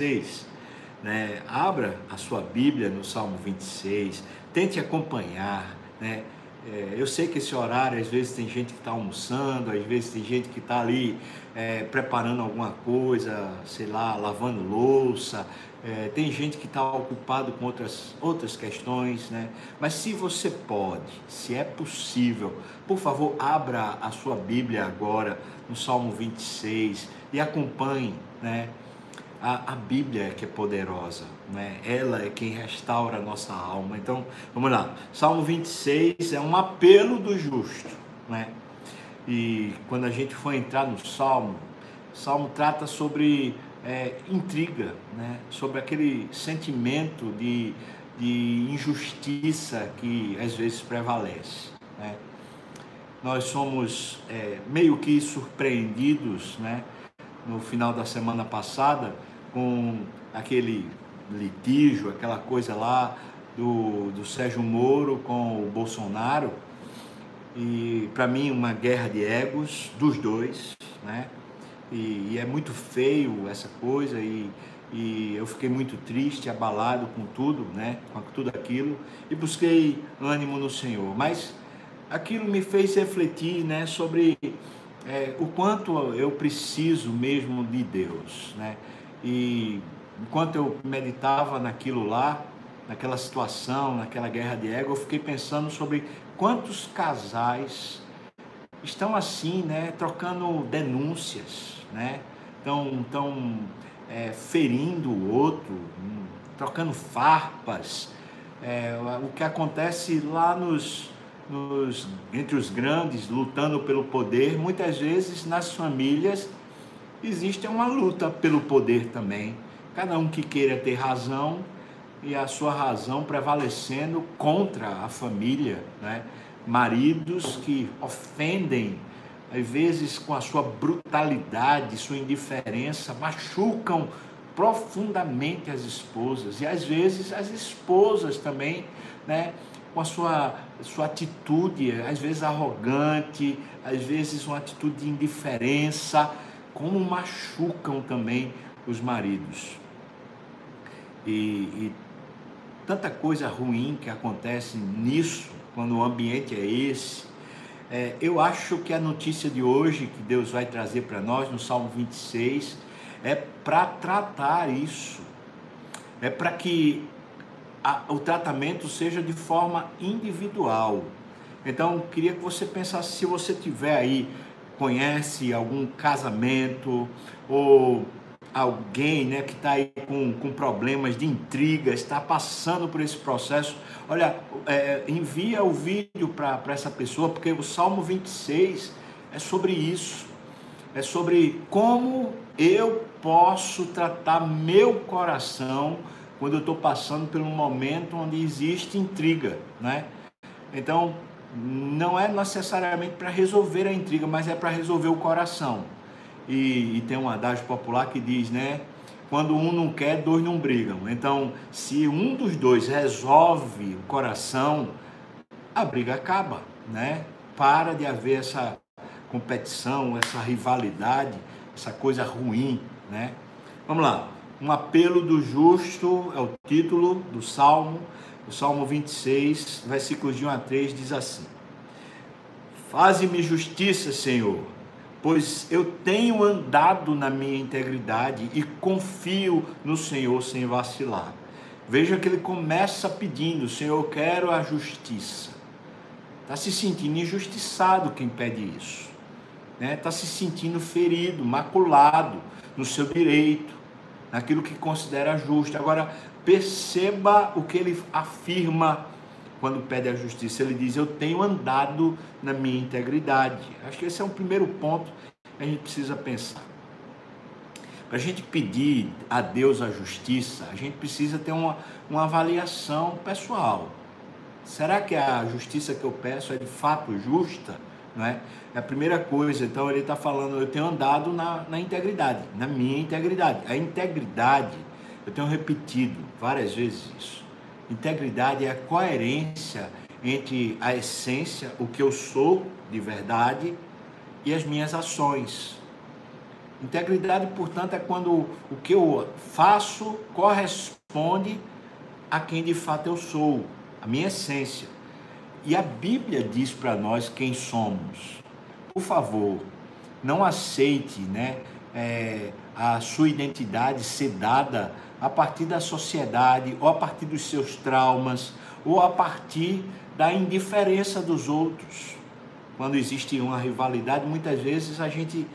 26, né? abra a sua Bíblia no Salmo 26, tente acompanhar, né? É, eu sei que esse horário, às vezes tem gente que está almoçando, às vezes tem gente que está ali é, preparando alguma coisa, sei lá, lavando louça, é, tem gente que está ocupado com outras, outras questões, né? Mas se você pode, se é possível, por favor, abra a sua Bíblia agora no Salmo 26 e acompanhe, né? A, a Bíblia é que é poderosa, né? Ela é quem restaura a nossa alma. Então, vamos lá. Salmo 26 é um apelo do justo, né? E quando a gente for entrar no Salmo, o Salmo trata sobre é, intriga, né? sobre aquele sentimento de, de injustiça que às vezes prevalece. Né? Nós somos é, meio que surpreendidos né? no final da semana passada com aquele litígio, aquela coisa lá do, do Sérgio Moro com o Bolsonaro. E para mim, uma guerra de egos dos dois, né? E, e, é muito feio essa coisa e, e eu fiquei muito triste, abalado com tudo, né? Com tudo aquilo e busquei ânimo no Senhor. Mas aquilo me fez refletir, né? Sobre é, o quanto eu preciso mesmo de Deus, né? E enquanto eu meditava naquilo lá, naquela situação, naquela guerra de ego, eu fiquei pensando sobre quantos casais estão assim, né? Trocando denúncias né? Estão, estão é, ferindo o outro, trocando farpas. É, o que acontece lá nos, nos, entre os grandes, lutando pelo poder, muitas vezes nas famílias existe uma luta pelo poder também. Cada um que queira ter razão e a sua razão prevalecendo contra a família, né? maridos que ofendem às vezes com a sua brutalidade, sua indiferença, machucam profundamente as esposas e às vezes as esposas também, né, com a sua, sua atitude, às vezes arrogante, às vezes uma atitude de indiferença, como machucam também os maridos. E, e tanta coisa ruim que acontece nisso, quando o ambiente é esse, é, eu acho que a notícia de hoje que Deus vai trazer para nós no Salmo 26 é para tratar isso, é para que a, o tratamento seja de forma individual. Então, queria que você pensasse se você tiver aí conhece algum casamento ou alguém né, que está aí com, com problemas de intriga, está passando por esse processo, olha, é, envia o vídeo para essa pessoa, porque o Salmo 26 é sobre isso. É sobre como eu posso tratar meu coração quando eu estou passando por um momento onde existe intriga, né? Então, não é necessariamente para resolver a intriga, mas é para resolver o coração. E, e tem um adágio popular que diz, né? Quando um não quer, dois não brigam. Então, se um dos dois resolve o coração, a briga acaba, né? Para de haver essa competição, essa rivalidade, essa coisa ruim, né? Vamos lá. Um apelo do justo é o título do Salmo. O Salmo 26, versículos de 1 a 3 diz assim: Faze-me justiça, Senhor pois eu tenho andado na minha integridade e confio no Senhor sem vacilar. Veja que ele começa pedindo: Senhor, eu quero a justiça. Está se sentindo injustiçado quem pede isso. Está né? Tá se sentindo ferido, maculado no seu direito, naquilo que considera justo. Agora, perceba o que ele afirma quando pede a justiça, ele diz: Eu tenho andado na minha integridade. Acho que esse é um primeiro ponto que a gente precisa pensar. Para a gente pedir a Deus a justiça, a gente precisa ter uma, uma avaliação pessoal. Será que a justiça que eu peço é de fato justa? Não é? é a primeira coisa, então ele está falando, eu tenho andado na, na integridade, na minha integridade. A integridade, eu tenho repetido várias vezes isso Integridade é a coerência entre a essência, o que eu sou de verdade, e as minhas ações. Integridade, portanto, é quando o que eu faço corresponde a quem de fato eu sou, a minha essência. E a Bíblia diz para nós quem somos. Por favor, não aceite né, é, a sua identidade ser dada a partir da sociedade, ou a partir dos seus traumas, ou a partir da indiferença dos outros. Quando existe uma rivalidade, muitas vezes a gente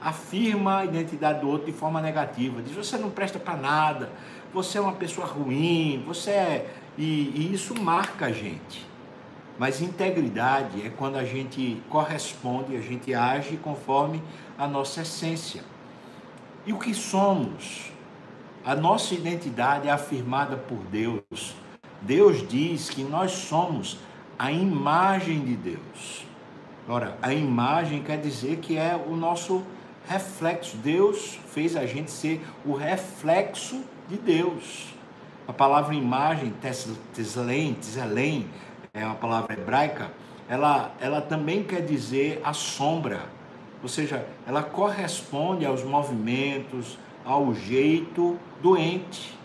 afirma a identidade do outro de forma negativa. Diz: você não presta para nada, você é uma pessoa ruim, você é. E, e isso marca a gente. Mas integridade é quando a gente corresponde, a gente age conforme a nossa essência. E o que somos? A nossa identidade é afirmada por Deus. Deus diz que nós somos a imagem de Deus. Ora, a imagem quer dizer que é o nosso reflexo. Deus fez a gente ser o reflexo de Deus. A palavra imagem, teslen, teselen, é uma palavra hebraica, ela, ela também quer dizer a sombra. Ou seja, ela corresponde aos movimentos, ao jeito doente.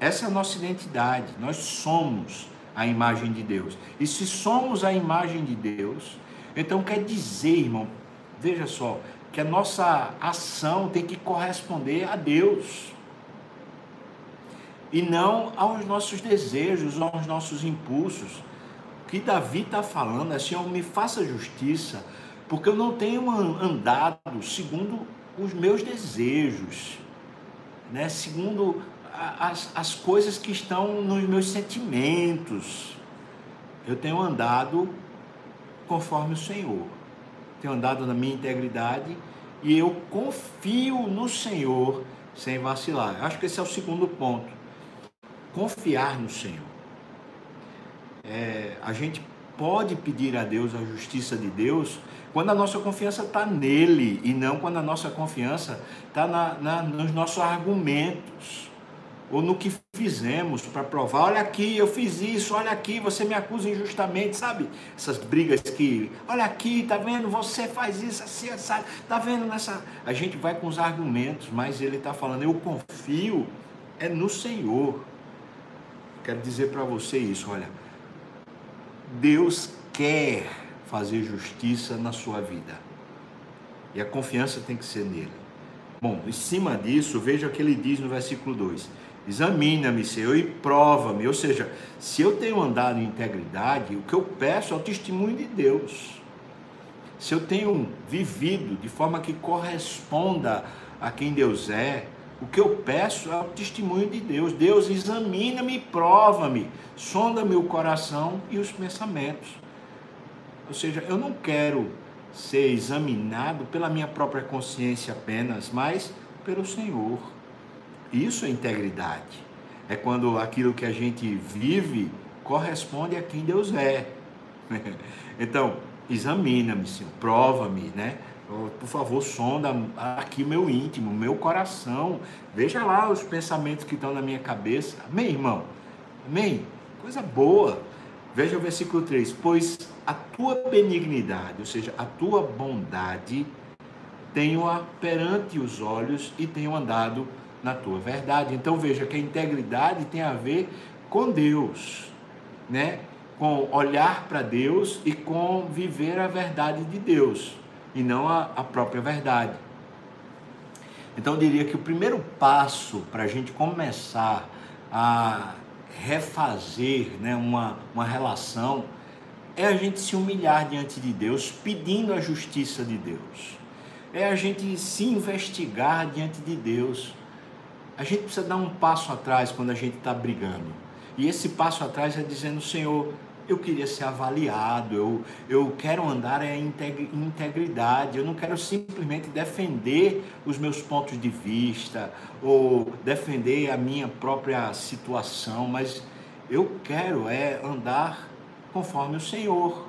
Essa é a nossa identidade. Nós somos a imagem de Deus. E se somos a imagem de Deus, então quer dizer, irmão, veja só, que a nossa ação tem que corresponder a Deus e não aos nossos desejos, aos nossos impulsos. O que Davi está falando é: Senhor, me faça justiça, porque eu não tenho andado segundo os meus desejos, né? segundo as, as coisas que estão nos meus sentimentos. Eu tenho andado conforme o Senhor tenho andado na minha integridade e eu confio no Senhor sem vacilar. Acho que esse é o segundo ponto. Confiar no Senhor. É, a gente pode pedir a Deus a justiça de Deus quando a nossa confiança está nele e não quando a nossa confiança está na, na, nos nossos argumentos ou no que fizemos para provar, olha aqui, eu fiz isso, olha aqui, você me acusa injustamente, sabe? Essas brigas que, olha aqui, tá vendo? Você faz isso assim, sabe? Tá vendo nessa. A gente vai com os argumentos, mas ele está falando, eu confio é no Senhor. Quero dizer para você isso, olha. Deus quer fazer justiça na sua vida. E a confiança tem que ser nele. Bom, em cima disso, veja o que ele diz no versículo 2 Examina-me, Senhor, e prova-me. Ou seja, se eu tenho andado em integridade, o que eu peço é o testemunho de Deus. Se eu tenho vivido de forma que corresponda a quem Deus é, o que eu peço é o testemunho de Deus. Deus examina-me prova-me, sonda-me o coração e os pensamentos. Ou seja, eu não quero ser examinado pela minha própria consciência apenas, mas pelo Senhor. Isso é integridade. É quando aquilo que a gente vive corresponde a quem Deus é. então, examina-me, Senhor, prova-me, né? Por favor, sonda aqui meu íntimo, meu coração. Veja lá os pensamentos que estão na minha cabeça. Amém, irmão? Amém? Coisa boa. Veja o versículo 3: Pois a tua benignidade, ou seja, a tua bondade, tenho-a perante os olhos e tenho andado na tua verdade. Então veja que a integridade tem a ver com Deus, né? Com olhar para Deus e com viver a verdade de Deus e não a, a própria verdade. Então eu diria que o primeiro passo para a gente começar a refazer né, uma, uma relação é a gente se humilhar diante de Deus, pedindo a justiça de Deus. É a gente se investigar diante de Deus a gente precisa dar um passo atrás quando a gente está brigando. E esse passo atrás é dizendo, Senhor, eu queria ser avaliado, eu, eu quero andar em integridade, eu não quero simplesmente defender os meus pontos de vista ou defender a minha própria situação, mas eu quero é andar conforme o Senhor.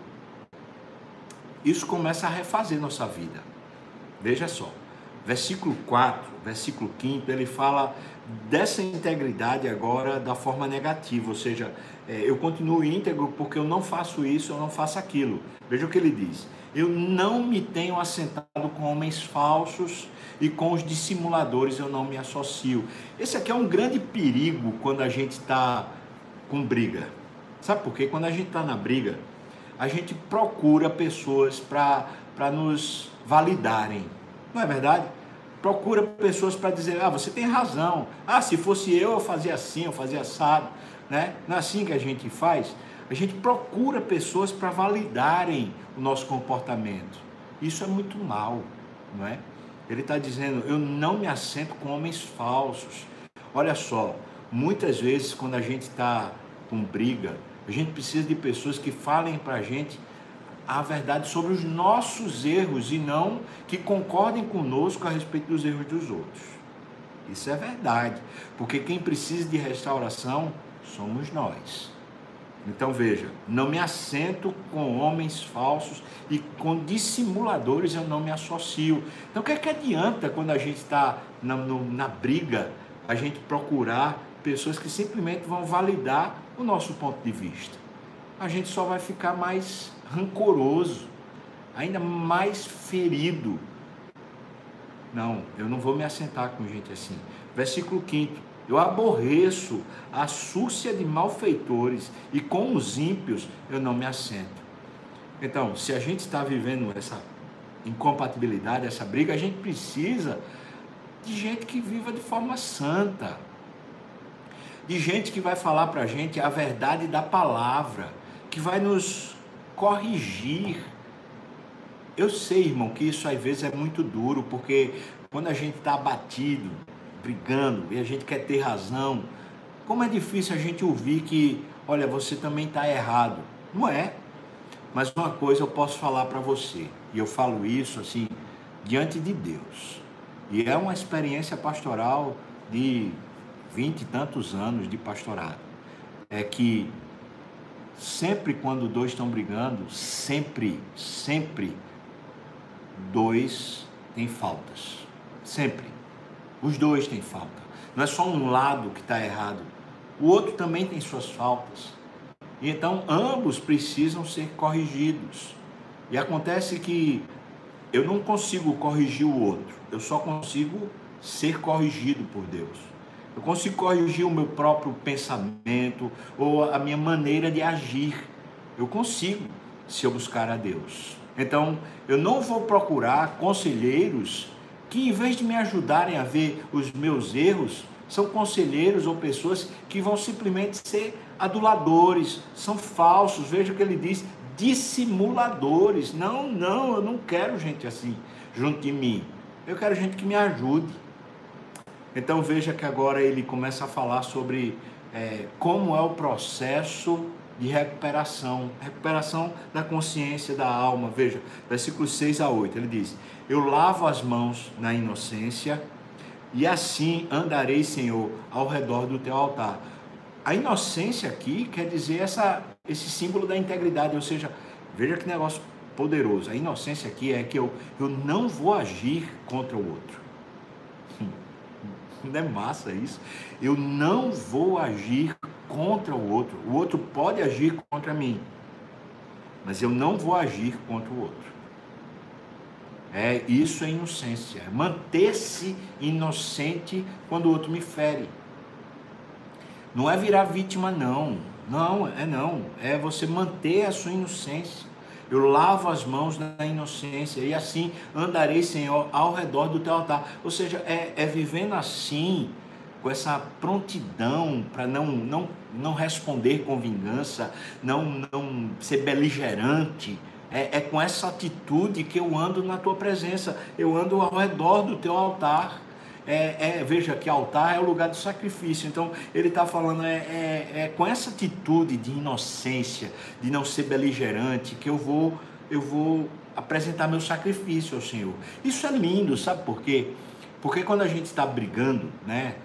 Isso começa a refazer nossa vida. Veja só, versículo 4 versículo 5, ele fala dessa integridade agora da forma negativa, ou seja, é, eu continuo íntegro porque eu não faço isso, eu não faço aquilo. Veja o que ele diz: eu não me tenho assentado com homens falsos e com os dissimuladores eu não me associo. Esse aqui é um grande perigo quando a gente está com briga. Sabe por quê? Quando a gente está na briga, a gente procura pessoas para nos validarem. Não é verdade? Procura pessoas para dizer, ah, você tem razão. Ah, se fosse eu, eu fazia assim, eu fazia assado. Né? Não é assim que a gente faz. A gente procura pessoas para validarem o nosso comportamento. Isso é muito mal, não é? Ele está dizendo, eu não me assento com homens falsos. Olha só, muitas vezes quando a gente está com briga, a gente precisa de pessoas que falem para a gente a verdade sobre os nossos erros e não que concordem conosco a respeito dos erros dos outros. Isso é verdade, porque quem precisa de restauração somos nós. Então veja, não me assento com homens falsos e com dissimuladores eu não me associo. Então o que é que adianta quando a gente está na, na briga, a gente procurar pessoas que simplesmente vão validar o nosso ponto de vista? A gente só vai ficar mais rancoroso, ainda mais ferido. Não, eu não vou me assentar com gente assim. Versículo 5 eu aborreço a súcia de malfeitores e com os ímpios eu não me assento. Então, se a gente está vivendo essa incompatibilidade, essa briga, a gente precisa de gente que viva de forma santa, de gente que vai falar para a gente a verdade da palavra, que vai nos corrigir. Eu sei, irmão, que isso às vezes é muito duro, porque quando a gente está abatido, brigando e a gente quer ter razão, como é difícil a gente ouvir que, olha, você também está errado. Não é. Mas uma coisa eu posso falar para você, e eu falo isso assim, diante de Deus. E é uma experiência pastoral de vinte e tantos anos de pastorado. É que sempre quando dois estão brigando, sempre, sempre dois têm faltas. Sempre. Os dois têm falta. Não é só um lado que está errado. O outro também tem suas faltas. E então ambos precisam ser corrigidos. E acontece que eu não consigo corrigir o outro. Eu só consigo ser corrigido por Deus. Eu consigo corrigir o meu próprio pensamento ou a minha maneira de agir. Eu consigo se eu buscar a Deus. Então, eu não vou procurar conselheiros que em vez de me ajudarem a ver os meus erros, são conselheiros ou pessoas que vão simplesmente ser aduladores, são falsos. Veja o que ele diz: dissimuladores. Não, não, eu não quero gente assim junto de mim. Eu quero gente que me ajude. Então veja que agora ele começa a falar sobre é, como é o processo de recuperação, recuperação da consciência da alma. Veja, versículos 6 a 8, ele diz: Eu lavo as mãos na inocência, e assim andarei, Senhor, ao redor do teu altar. A inocência aqui quer dizer essa, esse símbolo da integridade, ou seja, veja que negócio poderoso. A inocência aqui é que eu, eu não vou agir contra o outro. Não é massa isso? Eu não vou agir contra o outro. O outro pode agir contra mim, mas eu não vou agir contra o outro. É isso é inocência, manter-se inocente quando o outro me fere. Não é virar vítima não. Não, é não, é você manter a sua inocência. Eu lavo as mãos na inocência e assim andarei, Senhor, ao redor do teu altar. Ou seja, é, é vivendo assim, com essa prontidão para não, não, não responder com vingança, não, não ser beligerante. É, é com essa atitude que eu ando na tua presença, eu ando ao redor do teu altar. É, é, veja que altar é o lugar do sacrifício. Então ele está falando é, é, é, com essa atitude de inocência, de não ser beligerante, que eu vou eu vou apresentar meu sacrifício ao Senhor. Isso é lindo, sabe por quê? Porque quando a gente está brigando, né,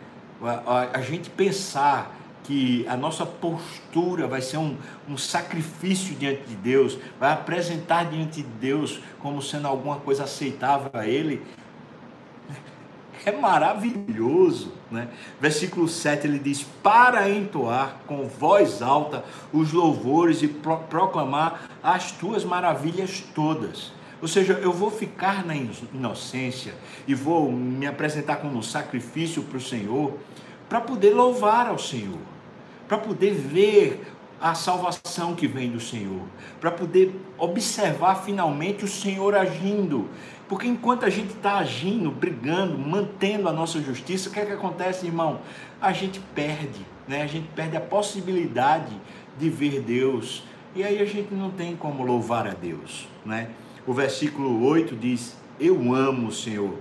a, a, gente pensar que a nossa postura vai ser um, um sacrifício diante de Deus, vai apresentar diante de Deus como sendo alguma coisa aceitável a Ele, É maravilhoso, né? Versículo 7 ele diz: Para entoar com voz alta os louvores e pro proclamar as tuas maravilhas todas. Ou seja, eu vou ficar na inocência e vou me apresentar como um sacrifício para o Senhor, para poder louvar ao Senhor, para poder ver a salvação que vem do Senhor, para poder observar finalmente o Senhor agindo. Porque enquanto a gente está agindo, brigando, mantendo a nossa justiça, o que é que acontece, irmão? A gente perde, né? A gente perde a possibilidade de ver Deus. E aí a gente não tem como louvar a Deus, né? O versículo 8 diz: Eu amo, Senhor,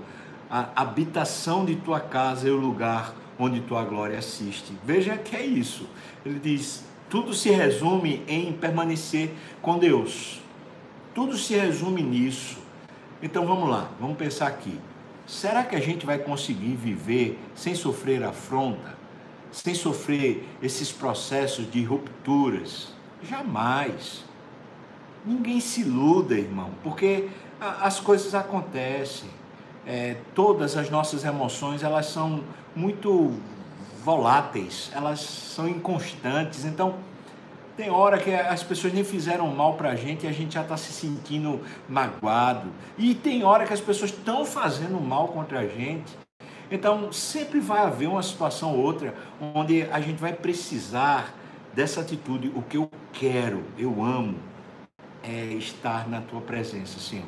a habitação de tua casa é o lugar onde tua glória assiste. Veja que é isso. Ele diz: tudo se resume em permanecer com Deus. Tudo se resume nisso. Então vamos lá, vamos pensar aqui. Será que a gente vai conseguir viver sem sofrer afronta? Sem sofrer esses processos de rupturas? Jamais. Ninguém se iluda, irmão, porque as coisas acontecem. É, todas as nossas emoções elas são muito voláteis, elas são inconstantes. Então, tem hora que as pessoas nem fizeram mal para a gente e a gente já está se sentindo magoado. E tem hora que as pessoas estão fazendo mal contra a gente. Então, sempre vai haver uma situação ou outra onde a gente vai precisar dessa atitude. O que eu quero, eu amo, é estar na tua presença, Senhor.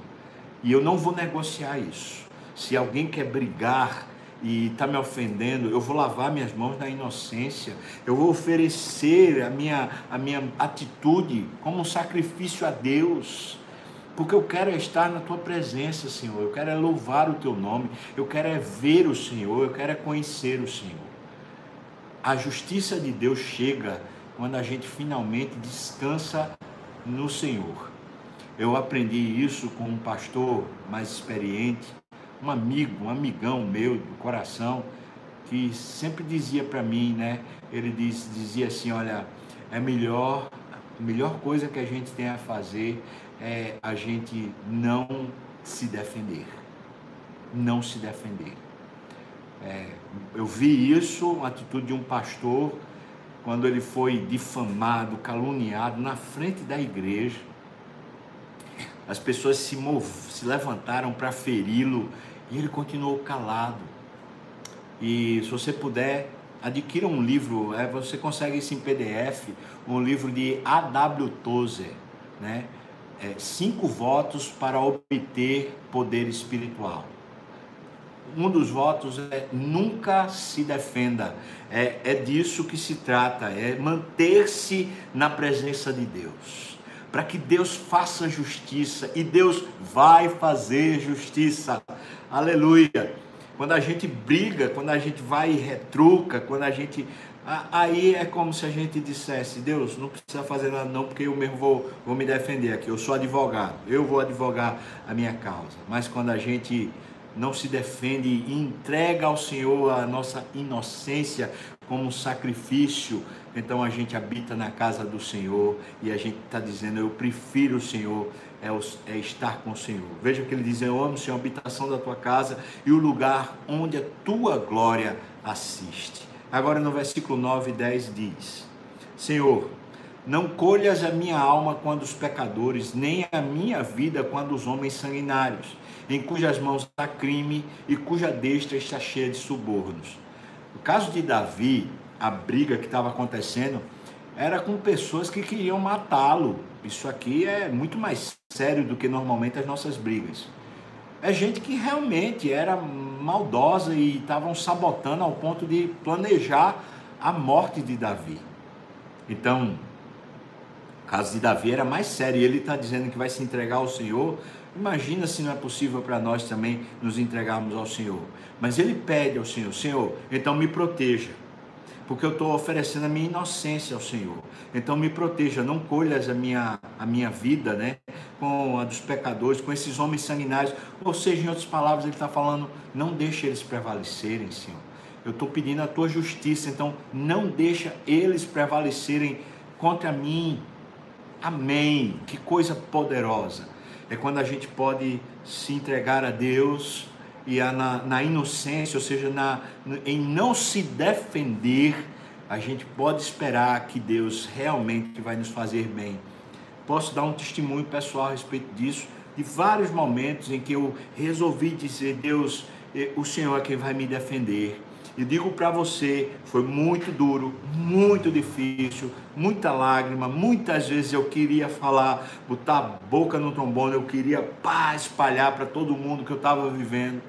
E eu não vou negociar isso. Se alguém quer brigar e está me ofendendo, eu vou lavar minhas mãos na inocência, eu vou oferecer a minha, a minha atitude como um sacrifício a Deus, porque eu quero estar na tua presença, Senhor, eu quero é louvar o teu nome, eu quero é ver o Senhor, eu quero é conhecer o Senhor. A justiça de Deus chega quando a gente finalmente descansa no Senhor. Eu aprendi isso com um pastor mais experiente, um amigo, um amigão meu do coração, que sempre dizia para mim, né? Ele diz, dizia assim, olha, é melhor, a melhor coisa que a gente tem a fazer é a gente não se defender. Não se defender. É, eu vi isso, uma atitude de um pastor, quando ele foi difamado, caluniado na frente da igreja. As pessoas se, mov... se levantaram para feri-lo e ele continuou calado. E se você puder, adquira um livro, é, você consegue isso em PDF, um livro de A.W. Tozer, né? É, cinco votos para obter poder espiritual. Um dos votos é nunca se defenda. É, é disso que se trata, é manter-se na presença de Deus. Para que Deus faça justiça e Deus vai fazer justiça. Aleluia. Quando a gente briga, quando a gente vai e retruca, quando a gente. Aí é como se a gente dissesse: Deus, não precisa fazer nada, não, porque eu mesmo vou, vou me defender aqui. Eu sou advogado, eu vou advogar a minha causa. Mas quando a gente não se defende e entrega ao Senhor a nossa inocência como sacrifício, então a gente habita na casa do Senhor e a gente está dizendo: Eu prefiro o Senhor é, o, é estar com o Senhor. Veja que ele diz: Eu amo, Senhor, a habitação da tua casa e o lugar onde a tua glória assiste. Agora no versículo 9 e 10 diz: Senhor, não colhas a minha alma quando os pecadores, nem a minha vida quando os homens sanguinários, em cujas mãos há crime e cuja destra está cheia de subornos. No caso de Davi, a briga que estava acontecendo era com pessoas que queriam matá-lo. Isso aqui é muito mais sério do que normalmente as nossas brigas. É gente que realmente era maldosa e estavam sabotando ao ponto de planejar a morte de Davi. Então, o caso de Davi era mais sério. Ele está dizendo que vai se entregar ao Senhor. Imagina se não é possível para nós também nos entregarmos ao Senhor. Mas ele pede ao Senhor: Senhor, então me proteja porque eu estou oferecendo a minha inocência ao Senhor. Então me proteja, não colhas a minha, a minha vida, né? Com a dos pecadores, com esses homens sanguinários. Ou seja, em outras palavras, ele está falando, não deixe eles prevalecerem, Senhor. Eu estou pedindo a tua justiça, então não deixa eles prevalecerem contra mim. Amém. Que coisa poderosa. É quando a gente pode se entregar a Deus e na, na, inocência, ou seja, na, em não se defender, a gente pode esperar que Deus realmente vai nos fazer bem. Posso dar um testemunho pessoal a respeito disso, de vários momentos em que eu resolvi dizer: Deus, eh, o Senhor é quem vai me defender. E digo para você, foi muito duro, muito difícil, muita lágrima. Muitas vezes eu queria falar, botar a boca no trombone, eu queria pá, espalhar para todo mundo que eu estava vivendo.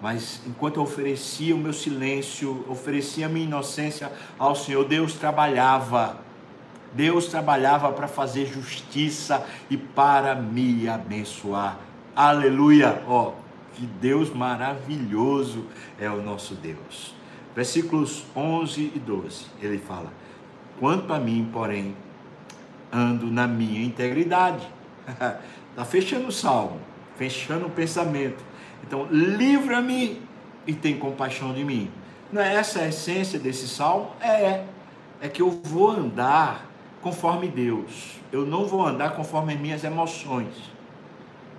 Mas enquanto eu oferecia o meu silêncio, oferecia a minha inocência ao Senhor, Deus trabalhava. Deus trabalhava para fazer justiça e para me abençoar. Aleluia! Ó, oh, que Deus maravilhoso é o nosso Deus. Versículos 11 e 12, ele fala: Quanto a mim, porém, ando na minha integridade. Está fechando o salmo, fechando o pensamento. Então, livra-me e tem compaixão de mim. Não é essa a essência desse salmo? É. É que eu vou andar conforme Deus. Eu não vou andar conforme as minhas emoções.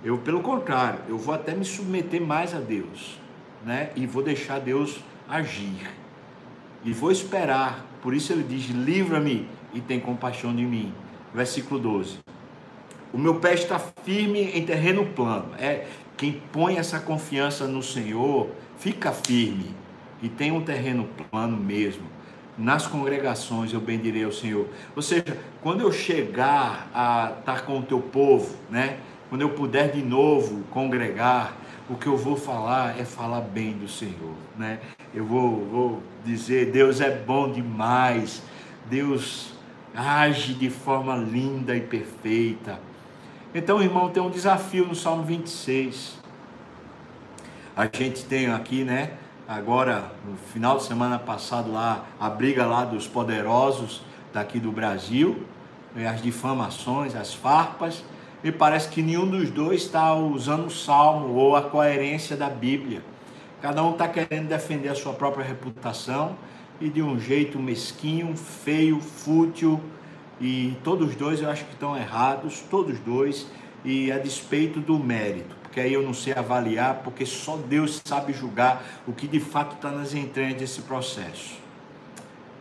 Eu, pelo contrário, eu vou até me submeter mais a Deus, né? E vou deixar Deus agir. E vou esperar. Por isso ele diz: livra-me e tem compaixão de mim. Versículo 12. O meu pé está firme em terreno plano. É quem põe essa confiança no Senhor, fica firme e tem um terreno plano mesmo. Nas congregações eu bendirei ao Senhor. Ou seja, quando eu chegar a estar com o teu povo, né? Quando eu puder de novo congregar, o que eu vou falar é falar bem do Senhor, né? Eu vou, vou dizer, Deus é bom demais, Deus age de forma linda e perfeita. Então, irmão, tem um desafio no Salmo 26. A gente tem aqui, né? Agora, no final de semana passado lá, a briga lá dos poderosos daqui do Brasil, as difamações, as farpas me parece que nenhum dos dois está usando o salmo ou a coerência da Bíblia. Cada um está querendo defender a sua própria reputação e de um jeito mesquinho, feio, fútil. E todos dois eu acho que estão errados, todos dois, e a despeito do mérito, porque aí eu não sei avaliar, porque só Deus sabe julgar o que de fato está nas entranhas desse processo.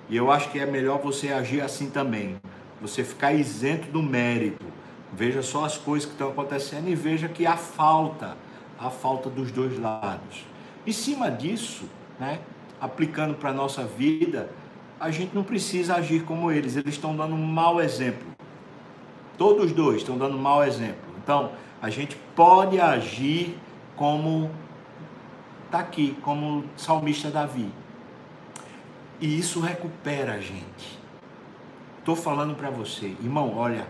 E eu acho que é melhor você agir assim também, você ficar isento do mérito Veja só as coisas que estão acontecendo e veja que há falta, há falta dos dois lados. Em cima disso, né, aplicando para a nossa vida, a gente não precisa agir como eles, eles estão dando um mau exemplo. Todos os dois estão dando um mau exemplo. Então, a gente pode agir como está aqui, como o salmista Davi. E isso recupera a gente. Estou falando para você, irmão, olha,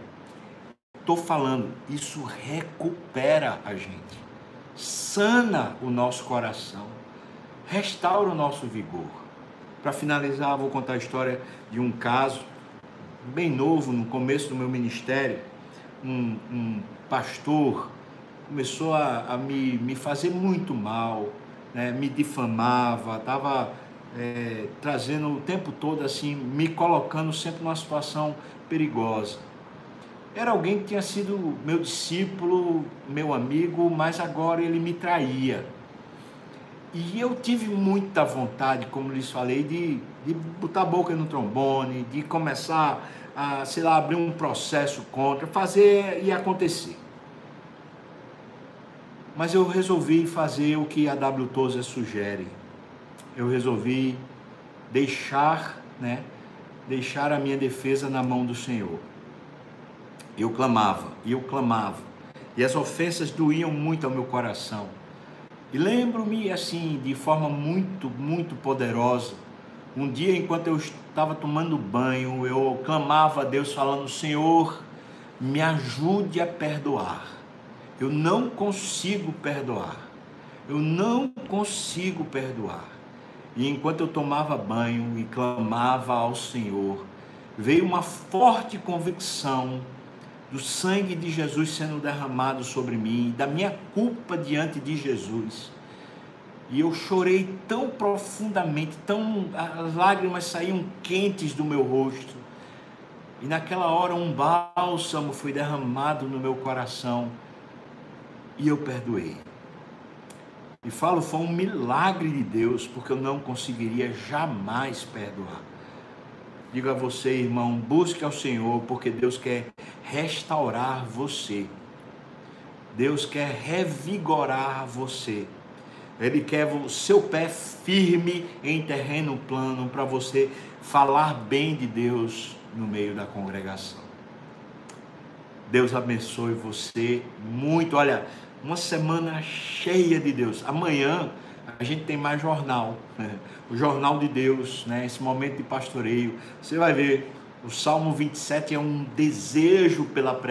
estou falando, isso recupera a gente, sana o nosso coração, restaura o nosso vigor. Para finalizar, vou contar a história de um caso bem novo, no começo do meu ministério. Um, um pastor começou a, a, me, me fazer muito mal, né? me difamava, estava é, trazendo o tempo todo assim, me colocando sempre numa situação perigosa. Era alguém que tinha sido meu discípulo, meu amigo, mas agora ele me traía. E eu tive muita vontade, como lhes falei, de, de botar a boca no trombone, de começar a, sei lá, abrir um processo contra, fazer e acontecer. Mas eu resolvi fazer o que a W. Tozer sugere. Eu resolvi deixar, né, deixar a minha defesa na mão do Senhor. Eu clamava, e eu clamava. E as ofensas doíam muito ao meu coração. E lembro-me assim, de forma muito, muito poderosa. Um dia, enquanto eu estava tomando banho, eu clamava a Deus, falando: Senhor, me ajude a perdoar. Eu não consigo perdoar. Eu não consigo perdoar. E enquanto eu tomava banho e clamava ao Senhor, veio uma forte convicção do sangue de Jesus sendo derramado sobre mim, da minha culpa diante de Jesus. E eu chorei tão profundamente, tão as lágrimas saíam quentes do meu rosto. E naquela hora um bálsamo foi derramado no meu coração e eu perdoei. E falo, foi um milagre de Deus, porque eu não conseguiria jamais perdoar. Diga a você, irmão, busque ao Senhor, porque Deus quer restaurar você. Deus quer revigorar você. Ele quer o seu pé firme em terreno plano para você falar bem de Deus no meio da congregação. Deus abençoe você muito. Olha, uma semana cheia de Deus. Amanhã a gente tem mais jornal, né? o jornal de Deus, né? esse momento de pastoreio. Você vai ver, o Salmo 27 é um desejo pela presença